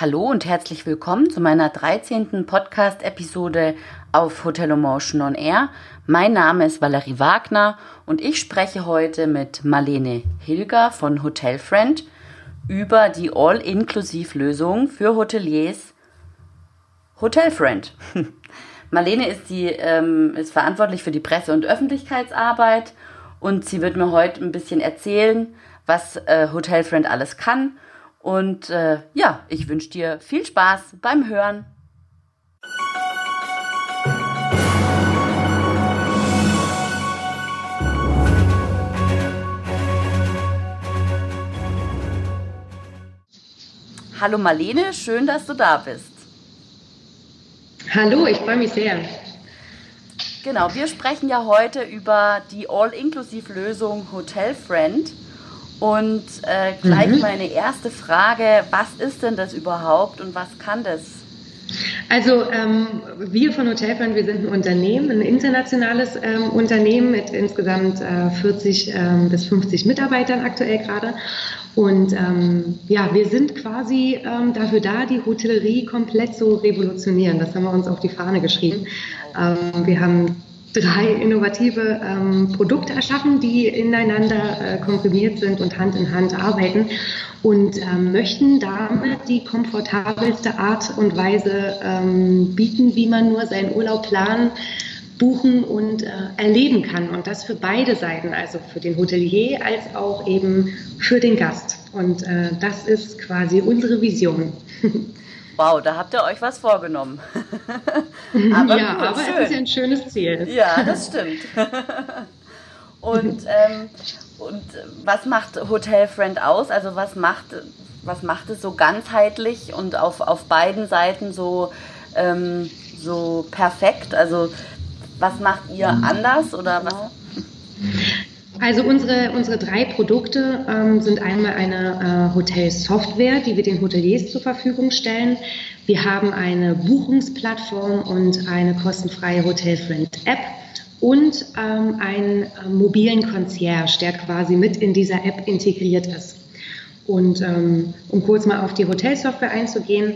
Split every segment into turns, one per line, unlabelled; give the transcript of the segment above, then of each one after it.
Hallo und herzlich willkommen zu meiner 13. Podcast-Episode auf Hotel Emotion on Air. Mein Name ist Valerie Wagner und ich spreche heute mit Marlene Hilger von Hotel Friend über die All-Inklusiv-Lösung für Hoteliers Hotel Friend. Marlene ist, die, ähm, ist verantwortlich für die Presse- und Öffentlichkeitsarbeit und sie wird mir heute ein bisschen erzählen, was äh, Hotel Friend alles kann und äh, ja, ich wünsche dir viel Spaß beim Hören. Hallo Marlene, schön, dass du da bist.
Hallo, ich freue mich sehr.
Genau, wir sprechen ja heute über die All-Inklusiv-Lösung Hotel Friend. Und äh, gleich mhm. meine erste Frage, was ist denn das überhaupt und was kann das?
Also ähm, wir von Hotelfund, wir sind ein Unternehmen, ein internationales ähm, Unternehmen mit insgesamt äh, 40 ähm, bis 50 Mitarbeitern aktuell gerade. Und ähm, ja, wir sind quasi ähm, dafür da, die Hotellerie komplett zu revolutionieren. Das haben wir uns auf die Fahne geschrieben. Ähm, wir haben drei innovative ähm, Produkte erschaffen, die ineinander äh, komprimiert sind und Hand in Hand arbeiten und ähm, möchten damit die komfortabelste Art und Weise ähm, bieten, wie man nur seinen Urlaub planen buchen und äh, erleben kann. Und das für beide Seiten, also für den Hotelier als auch eben für den Gast. Und äh, das ist quasi unsere Vision.
Wow, da habt ihr euch was vorgenommen.
aber ja, gut, aber schön. es ist ja ein schönes Ziel.
Ja, das stimmt. und, ähm, und was macht Hotel Friend aus? Also was macht, was macht es so ganzheitlich und auf, auf beiden Seiten so, ähm, so perfekt? Also was macht ihr mhm. anders oder was?
Also unsere, unsere drei Produkte ähm, sind einmal eine äh, Hotelsoftware, die wir den Hoteliers zur Verfügung stellen. Wir haben eine Buchungsplattform und eine kostenfreie Hotelfriend-App und ähm, einen äh, mobilen Concierge, der quasi mit in dieser App integriert ist. Und ähm, um kurz mal auf die Hotelsoftware einzugehen,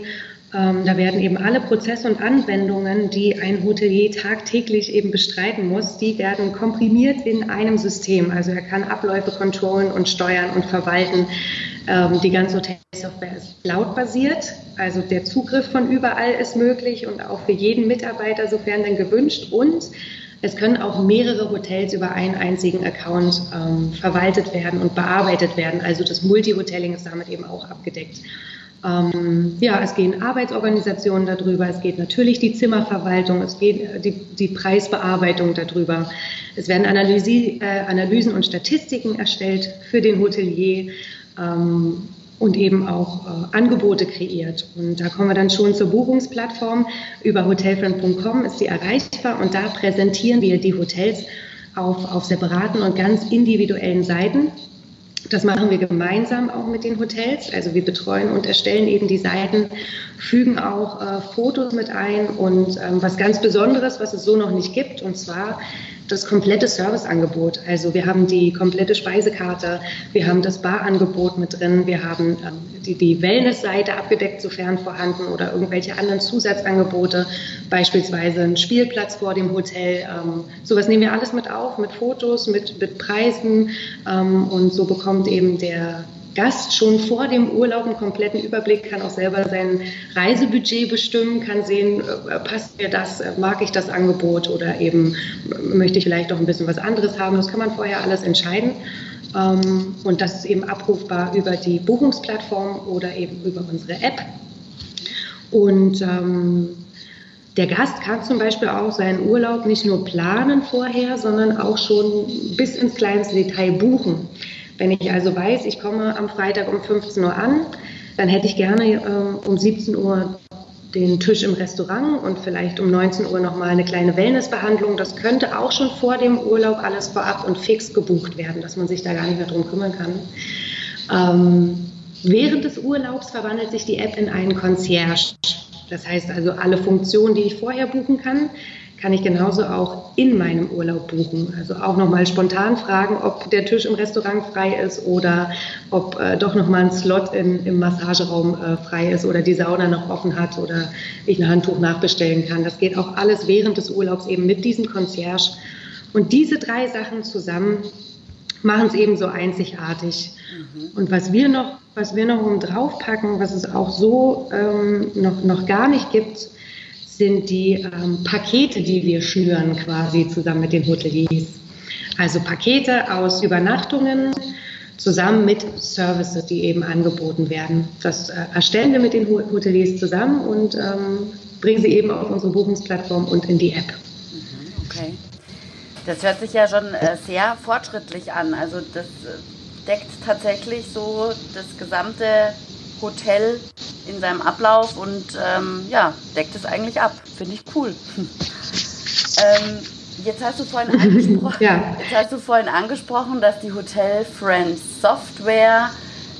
ähm, da werden eben alle Prozesse und Anwendungen, die ein Hotelier tagtäglich eben bestreiten muss, die werden komprimiert in einem System. Also er kann Abläufe kontrollen und steuern und verwalten. Ähm, die ganze Hotelsoftware ist cloud-basiert, also der Zugriff von überall ist möglich und auch für jeden Mitarbeiter, sofern denn gewünscht. Und es können auch mehrere Hotels über einen einzigen Account ähm, verwaltet werden und bearbeitet werden. Also das Multihotelling ist damit eben auch abgedeckt. Ähm, ja, es gehen Arbeitsorganisationen darüber, es geht natürlich die Zimmerverwaltung, es geht äh, die, die Preisbearbeitung darüber. Es werden Analyse, äh, Analysen und Statistiken erstellt für den Hotelier ähm, und eben auch äh, Angebote kreiert. Und da kommen wir dann schon zur Buchungsplattform. Über hotelfriend.com ist sie erreichbar und da präsentieren wir die Hotels auf, auf separaten und ganz individuellen Seiten das machen wir gemeinsam auch mit den Hotels. Also wir betreuen und erstellen eben die Seiten, fügen auch äh, Fotos mit ein und ähm, was ganz Besonderes, was es so noch nicht gibt, und zwar das komplette Serviceangebot. Also wir haben die komplette Speisekarte, wir haben das Barangebot mit drin, wir haben ähm, die, die Wellness-Seite abgedeckt, sofern vorhanden, oder irgendwelche anderen Zusatzangebote, beispielsweise ein Spielplatz vor dem Hotel. Ähm, sowas nehmen wir alles mit auf, mit Fotos, mit, mit Preisen ähm, und so bekommt eben der Gast schon vor dem Urlaub einen kompletten Überblick, kann auch selber sein Reisebudget bestimmen, kann sehen, äh, passt mir das, äh, mag ich das Angebot oder eben äh, möchte ich vielleicht auch ein bisschen was anderes haben. Das kann man vorher alles entscheiden. Ähm, und das ist eben abrufbar über die Buchungsplattform oder eben über unsere App. Und ähm, der Gast kann zum Beispiel auch seinen Urlaub nicht nur planen vorher, sondern auch schon bis ins kleinste Detail buchen. Wenn ich also weiß, ich komme am Freitag um 15 Uhr an, dann hätte ich gerne äh, um 17 Uhr den Tisch im Restaurant und vielleicht um 19 Uhr nochmal eine kleine Wellnessbehandlung. Das könnte auch schon vor dem Urlaub alles vorab und fix gebucht werden, dass man sich da gar nicht mehr drum kümmern kann. Ähm, während des Urlaubs verwandelt sich die App in einen Concierge. Das heißt also, alle Funktionen, die ich vorher buchen kann, kann ich genauso auch in meinem Urlaub buchen. Also auch nochmal spontan fragen, ob der Tisch im Restaurant frei ist oder ob äh, doch nochmal ein Slot in, im Massageraum äh, frei ist oder die Sauna noch offen hat oder ich ein Handtuch nachbestellen kann. Das geht auch alles während des Urlaubs eben mit diesem Concierge. Und diese drei Sachen zusammen machen es eben so einzigartig. Mhm. Und was wir noch, was wir noch oben drauf packen, was es auch so ähm, noch, noch gar nicht gibt, sind die ähm, Pakete, die wir schnüren quasi zusammen mit den Hoteliers. Also Pakete aus Übernachtungen zusammen mit Services, die eben angeboten werden. Das äh, erstellen wir mit den Hoteliers zusammen und ähm, bringen sie eben auf unsere Buchungsplattform und in die App.
Mhm, okay. Das hört sich ja schon äh, sehr fortschrittlich an. Also das äh, deckt tatsächlich so das gesamte Hotel in seinem Ablauf und ähm, ja, deckt es eigentlich ab. Finde ich cool. ähm, jetzt hast du vorhin angesprochen, ja. jetzt hast du vorhin angesprochen, dass die Hotel Friends Software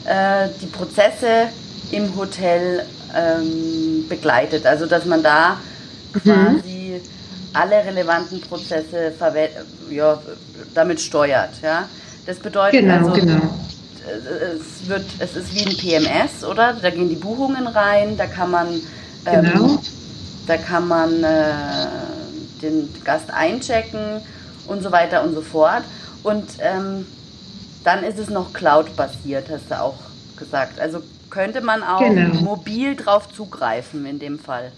äh, die Prozesse im Hotel ähm, begleitet. Also dass man da mhm. quasi alle relevanten Prozesse ja, damit steuert. Ja? Das bedeutet
genau, also, genau
es wird, es ist wie ein PMS, oder? Da gehen die Buchungen rein, da kann man, ähm, genau. da kann man äh, den Gast einchecken und so weiter und so fort. Und ähm, dann ist es noch Cloud-basiert, hast du auch gesagt. Also könnte man auch genau. mobil drauf zugreifen in dem Fall.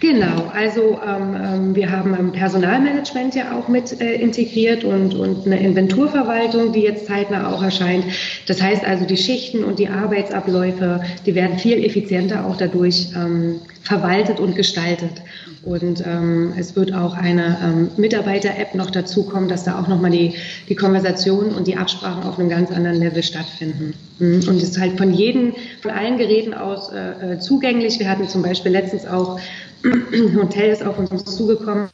Genau, also ähm, ähm, wir haben ein Personalmanagement ja auch mit äh, integriert und, und eine Inventurverwaltung, die jetzt zeitnah auch erscheint. Das heißt also, die Schichten und die Arbeitsabläufe, die werden viel effizienter auch dadurch ähm, verwaltet und gestaltet. Und ähm, es wird auch eine ähm, Mitarbeiter-App noch dazukommen, dass da auch nochmal die, die Konversation und die Absprachen auf einem ganz anderen Level stattfinden. Mhm. Und es ist halt von jedem, von allen Geräten aus äh, äh zugänglich. Wir hatten zum Beispiel letztens auch ein Hotel ist auf uns zugekommen.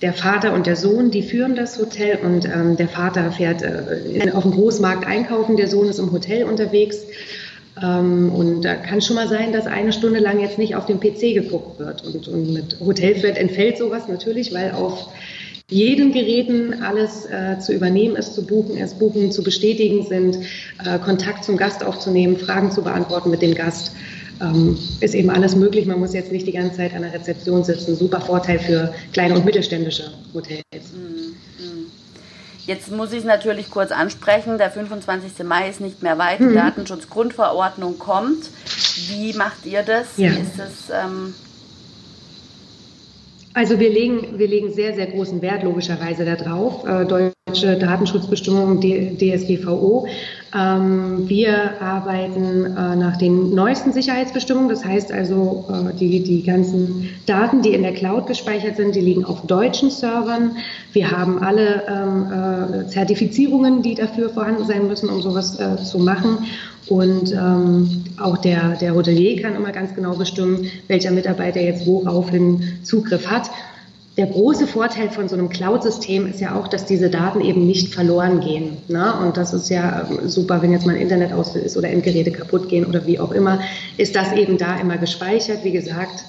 Der Vater und der Sohn, die führen das Hotel und ähm, der Vater fährt äh, auf dem Großmarkt einkaufen, der Sohn ist im Hotel unterwegs. Ähm, und da kann schon mal sein, dass eine Stunde lang jetzt nicht auf dem PC geguckt wird. Und, und mit Hotelflirt entfällt sowas natürlich, weil auf jeden Geräten alles äh, zu übernehmen ist, zu buchen ist, Buchen zu bestätigen sind, äh, Kontakt zum Gast aufzunehmen, Fragen zu beantworten mit dem Gast ähm, ist eben alles möglich. Man muss jetzt nicht die ganze Zeit an der Rezeption sitzen. Super Vorteil für kleine und mittelständische Hotels. Mhm,
mhm. Jetzt muss ich es natürlich kurz ansprechen. Der 25. Mai ist nicht mehr weit. Die mhm. Datenschutzgrundverordnung kommt. Wie macht ihr das? Ja. Ist es ähm,
also wir legen, wir legen sehr, sehr großen Wert logischerweise darauf. Äh, deutsche Datenschutzbestimmungen DSGVO. Ähm, wir arbeiten äh, nach den neuesten Sicherheitsbestimmungen. Das heißt also, äh, die, die ganzen Daten, die in der Cloud gespeichert sind, die liegen auf deutschen Servern. Wir haben alle ähm, äh, Zertifizierungen, die dafür vorhanden sein müssen, um sowas zu machen. Und ähm, auch der, der Hotelier kann immer ganz genau bestimmen, welcher Mitarbeiter jetzt woraufhin Zugriff hat. Der große Vorteil von so einem Cloud-System ist ja auch, dass diese Daten eben nicht verloren gehen. Ne? Und das ist ja ähm, super, wenn jetzt mal ein Internet aus ist oder Endgeräte kaputt gehen oder wie auch immer, ist das eben da immer gespeichert, wie gesagt,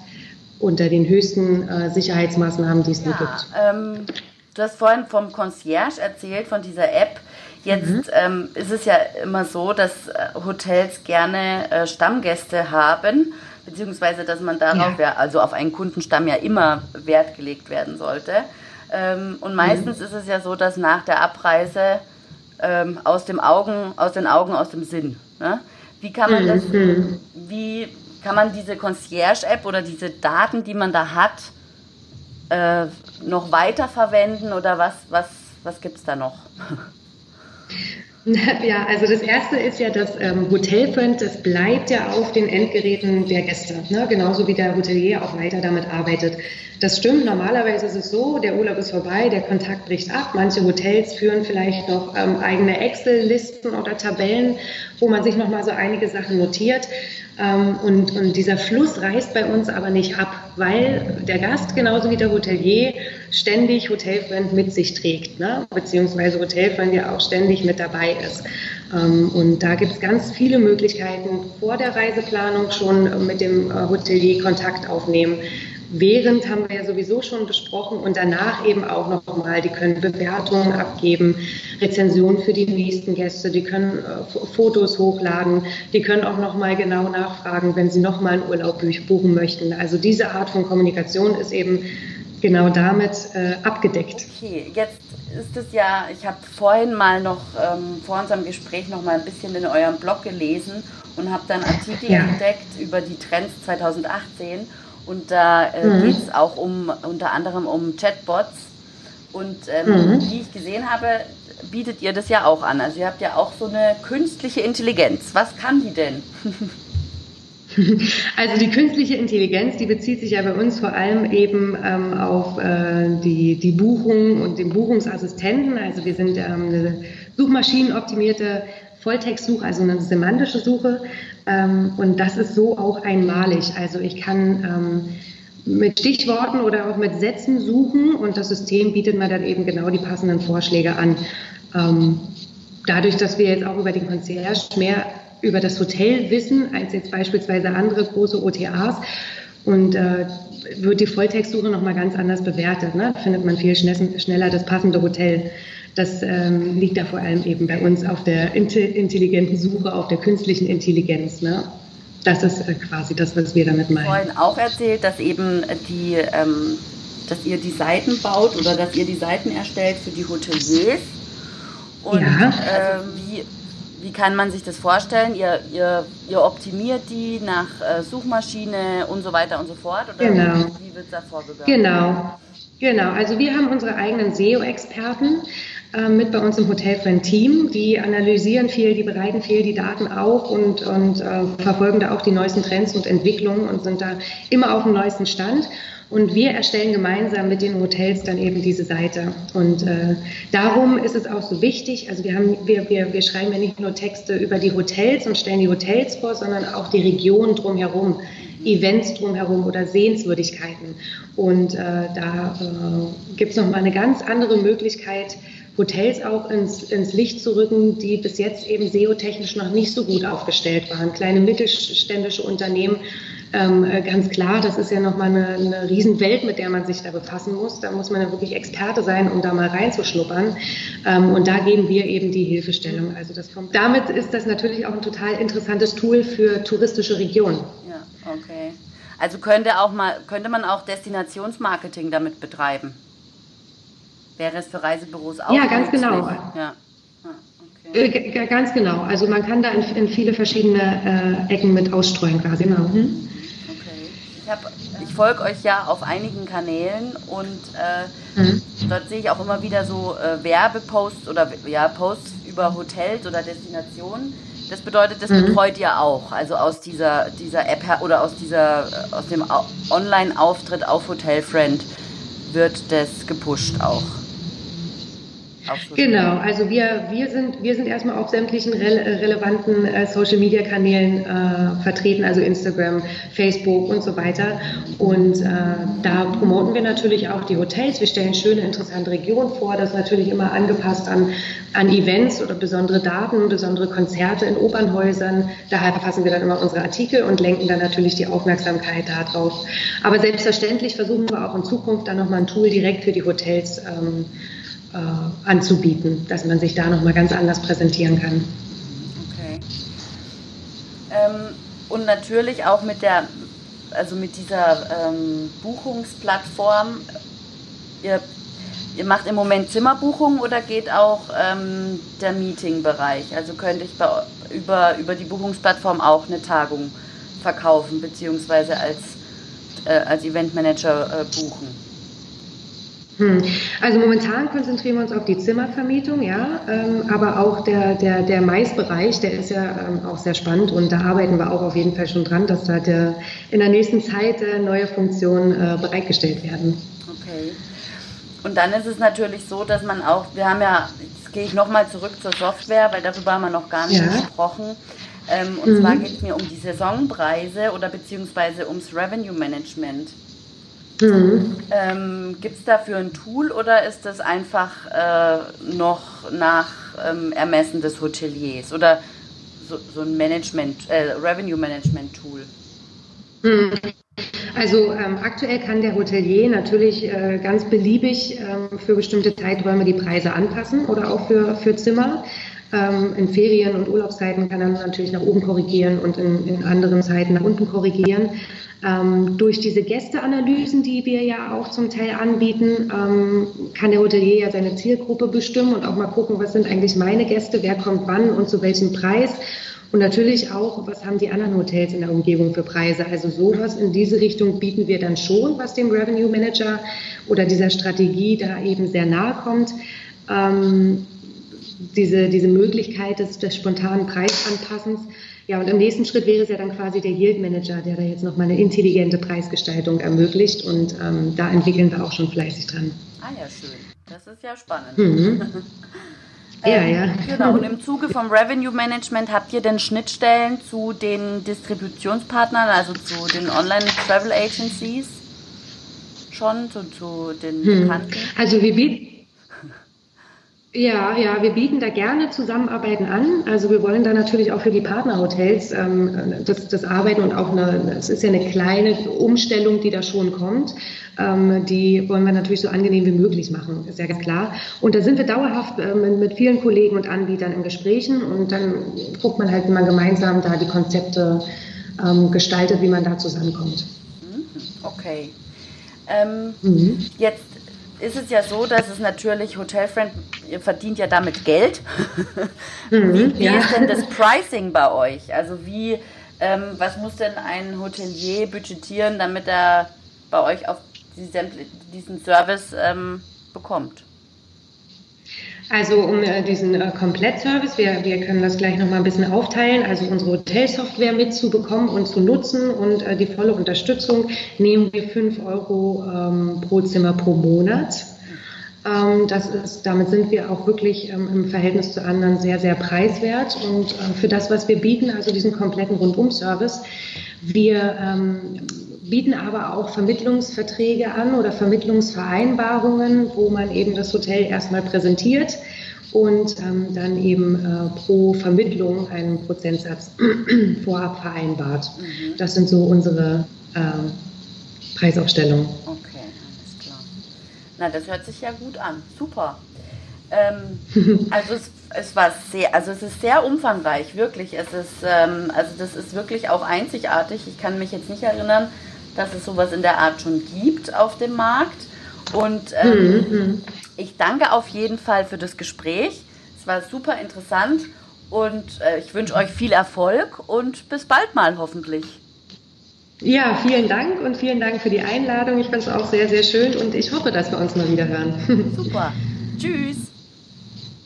unter den höchsten äh, Sicherheitsmaßnahmen, die es ja, nur gibt.
Ähm, du hast vorhin vom Concierge erzählt, von dieser App. Jetzt mhm. ähm, ist es ja immer so, dass äh, Hotels gerne äh, Stammgäste haben, beziehungsweise dass man darauf, ja. ja. also auf einen Kundenstamm ja immer Wert gelegt werden sollte. Ähm, und meistens mhm. ist es ja so, dass nach der Abreise ähm, aus, dem Augen, aus den Augen, aus dem Sinn. Ne? Wie kann man das, mhm. wie kann man diese Concierge-App oder diese Daten, die man da hat, äh, noch weiter verwenden oder was, was, was gibt es da noch?
Ja, also das erste ist ja das ähm, Hotelfriend, das bleibt ja auf den Endgeräten der Gäste, ne? genauso wie der Hotelier auch weiter damit arbeitet. Das stimmt, normalerweise ist es so, der Urlaub ist vorbei, der Kontakt bricht ab. Manche Hotels führen vielleicht noch ähm, eigene Excel-Listen oder Tabellen, wo man sich nochmal so einige Sachen notiert. Ähm, und, und dieser Fluss reißt bei uns aber nicht ab, weil der Gast genauso wie der Hotelier ständig Hotelfriend mit sich trägt, ne? beziehungsweise Hotelfriend ja auch ständig mit dabei ist. Ähm, und da gibt es ganz viele Möglichkeiten, vor der Reiseplanung schon mit dem äh, Hotelier Kontakt aufnehmen während haben wir ja sowieso schon besprochen und danach eben auch noch mal, die können Bewertungen abgeben, Rezensionen für die nächsten Gäste, die können äh, Fotos hochladen, die können auch noch mal genau nachfragen, wenn sie noch mal einen Urlaub buchen möchten. Also diese Art von Kommunikation ist eben genau damit äh, abgedeckt.
Okay, jetzt ist es ja, ich habe vorhin mal noch ähm, vor unserem Gespräch noch mal ein bisschen in eurem Blog gelesen und habe dann Artikel ja. entdeckt über die Trends 2018 und da äh, mhm. geht es auch um unter anderem um Chatbots. Und ähm, mhm. wie ich gesehen habe, bietet ihr das ja auch an. Also ihr habt ja auch so eine künstliche Intelligenz. Was kann die denn?
Also die künstliche Intelligenz, die bezieht sich ja bei uns vor allem eben ähm, auf äh, die, die Buchung und den Buchungsassistenten. Also wir sind ähm, eine suchmaschinenoptimierte Volltextsuche, also eine semantische Suche. Ähm, und das ist so auch einmalig. Also ich kann ähm, mit Stichworten oder auch mit Sätzen suchen und das System bietet mir dann eben genau die passenden Vorschläge an. Ähm, dadurch, dass wir jetzt auch über den Concierge mehr über das Hotel wissen, als jetzt beispielsweise andere große OTAs, und äh, wird die Volltextsuche nochmal ganz anders bewertet. Ne? Findet man viel schneller das passende Hotel. Das ähm, liegt da vor allem eben bei uns auf der intelligenten Suche, auf der künstlichen Intelligenz. Ne? Das ist äh, quasi das, was wir damit meinen.
Vorhin auch erzählt, dass eben die, ähm, dass ihr die Seiten baut oder dass ihr die Seiten erstellt für die Hoteliers. Und ja. äh, wie, wie kann man sich das vorstellen? Ihr, ihr, ihr optimiert die nach äh, Suchmaschine und so weiter und so fort?
Oder genau. wie wird da vorgegangen? Genau. Genau, also wir haben unsere eigenen SEO-Experten, äh, mit bei uns im Hotelfriend-Team. Die analysieren viel, die bereiten viel die Daten auf und, und äh, verfolgen da auch die neuesten Trends und Entwicklungen und sind da immer auf dem neuesten Stand. Und wir erstellen gemeinsam mit den Hotels dann eben diese Seite. Und äh, darum ist es auch so wichtig, also wir, haben, wir, wir, wir schreiben ja nicht nur Texte über die Hotels und stellen die Hotels vor, sondern auch die Region drumherum. Events drumherum oder Sehenswürdigkeiten. Und äh, da äh, gibt es nochmal eine ganz andere Möglichkeit, Hotels auch ins, ins Licht zu rücken, die bis jetzt eben SEO-technisch noch nicht so gut aufgestellt waren. Kleine mittelständische Unternehmen, ähm, äh, ganz klar, das ist ja nochmal eine, eine Riesenwelt, mit der man sich da befassen muss. Da muss man ja wirklich Experte sein, um da mal reinzuschnuppern. Ähm, und da geben wir eben die Hilfestellung. Also das kommt. Damit ist das natürlich auch ein total interessantes Tool für touristische Regionen.
Ja, okay. Also könnte, auch mal, könnte man auch Destinationsmarketing damit betreiben? Wäre es für Reisebüros auch?
Ja, ganz genau. Ja. Ah, äh, ganz genau. Also man kann da in, in viele verschiedene äh, Ecken mit ausstreuen quasi. Genau. Mhm.
Okay. Ich, hab, ich folge euch ja auf einigen Kanälen und äh, mhm. dort sehe ich auch immer wieder so äh, Werbeposts oder ja, Posts über Hotels oder Destinationen. Das bedeutet, das mhm. betreut ihr auch, also aus dieser, dieser App oder aus dieser aus dem Online-Auftritt auf Hotelfriend wird das gepusht auch.
Genau, also wir, wir, sind, wir sind erstmal auf sämtlichen rele relevanten äh, Social-Media-Kanälen äh, vertreten, also Instagram, Facebook und so weiter. Und äh, da promoten wir natürlich auch die Hotels. Wir stellen schöne, interessante Regionen vor. Das ist natürlich immer angepasst an, an Events oder besondere Daten, besondere Konzerte in Opernhäusern. Daher verfassen wir dann immer unsere Artikel und lenken dann natürlich die Aufmerksamkeit darauf. Aber selbstverständlich versuchen wir auch in Zukunft dann nochmal ein Tool direkt für die Hotels ähm, äh, anzubieten, dass man sich da nochmal ganz anders präsentieren kann.
Okay. Ähm, und natürlich auch mit der, also mit dieser ähm, Buchungsplattform, ihr, ihr macht im Moment Zimmerbuchungen oder geht auch ähm, der Meetingbereich? Also könnte ich bei, über, über die Buchungsplattform auch eine Tagung verkaufen, beziehungsweise als, äh, als Eventmanager äh, buchen?
Hm. Also momentan konzentrieren wir uns auf die Zimmervermietung, ja, ähm, aber auch der, der, der Maisbereich, der ist ja ähm, auch sehr spannend und da arbeiten wir auch auf jeden Fall schon dran, dass da der, in der nächsten Zeit äh, neue Funktionen äh, bereitgestellt werden.
Okay. Und dann ist es natürlich so, dass man auch, wir haben ja, jetzt gehe ich nochmal zurück zur Software, weil darüber haben wir noch gar nicht ja. gesprochen. Ähm, und mhm. zwar geht es mir um die Saisonpreise oder beziehungsweise ums Revenue Management. Mhm. Ähm, Gibt es dafür ein Tool oder ist das einfach äh, noch nach ähm, Ermessen des Hoteliers oder so, so ein Management, äh, Revenue Management Tool?
Mhm. Also ähm, aktuell kann der Hotelier natürlich äh, ganz beliebig ähm, für bestimmte Zeiträume die Preise anpassen oder auch für, für Zimmer. Ähm, in Ferien- und Urlaubszeiten kann er natürlich nach oben korrigieren und in, in anderen Zeiten nach unten korrigieren. Ähm, durch diese Gästeanalysen, die wir ja auch zum Teil anbieten, ähm, kann der Hotelier ja seine Zielgruppe bestimmen und auch mal gucken, was sind eigentlich meine Gäste, wer kommt wann und zu welchem Preis. Und natürlich auch, was haben die anderen Hotels in der Umgebung für Preise? Also sowas in diese Richtung bieten wir dann schon, was dem Revenue Manager oder dieser Strategie da eben sehr nahe kommt. Ähm, diese, diese Möglichkeit des, des spontanen Preisanpassens. Ja, und im nächsten Schritt wäre es ja dann quasi der Yield Manager, der da jetzt nochmal eine intelligente Preisgestaltung ermöglicht. Und ähm, da entwickeln wir auch schon fleißig dran.
Ah ja, schön. Das ist ja spannend. Mhm.
Ja, ähm, ja.
Genau, und im Zuge vom Revenue Management habt ihr denn Schnittstellen zu den Distributionspartnern, also zu den Online-Travel Agencies schon, zu, zu den hm. Bekannten?
Also wir bieten ja, ja, wir bieten da gerne Zusammenarbeiten an. Also wir wollen da natürlich auch für die Partnerhotels ähm, das, das Arbeiten und auch eine, es ist ja eine kleine Umstellung, die da schon kommt. Ähm, die wollen wir natürlich so angenehm wie möglich machen, ist ja ganz klar. Und da sind wir dauerhaft ähm, mit vielen Kollegen und Anbietern in Gesprächen und dann guckt man halt, wie man gemeinsam da die Konzepte ähm, gestaltet, wie man da zusammenkommt.
Mhm, okay. Ähm, mhm. Jetzt ist es ja so, dass es natürlich Hotelfriend ihr verdient ja damit Geld. Mhm, wie, wie ja. ist denn das Pricing bei euch? Also wie, ähm, was muss denn ein Hotelier budgetieren, damit er bei euch auf diesen Service ähm, bekommt?
Also um äh, diesen äh, Komplettservice, wir, wir können das gleich nochmal ein bisschen aufteilen, also unsere Hotelsoftware mitzubekommen und zu nutzen und äh, die volle Unterstützung nehmen wir 5 Euro ähm, pro Zimmer pro Monat. Ähm, das ist, damit sind wir auch wirklich ähm, im Verhältnis zu anderen sehr, sehr preiswert. Und äh, für das, was wir bieten, also diesen kompletten Rundum-Service, wir ähm, bieten aber auch Vermittlungsverträge an oder Vermittlungsvereinbarungen, wo man eben das Hotel erstmal präsentiert und ähm, dann eben äh, pro Vermittlung einen Prozentsatz vorab vereinbart. Mhm. Das sind so unsere äh, Preisaufstellungen.
Okay. Na, das hört sich ja gut an. Super. Ähm, also es, es war sehr, also es ist sehr umfangreich, wirklich. Es ist, ähm, also das ist wirklich auch einzigartig. Ich kann mich jetzt nicht erinnern, dass es sowas in der Art schon gibt auf dem Markt. Und ähm, mhm. ich danke auf jeden Fall für das Gespräch. Es war super interessant und äh, ich wünsche euch viel Erfolg und bis bald mal hoffentlich.
Ja, vielen Dank und vielen Dank für die Einladung. Ich fand es auch sehr, sehr schön und ich hoffe, dass wir uns mal wieder hören.
Super. Tschüss.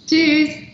Tschüss.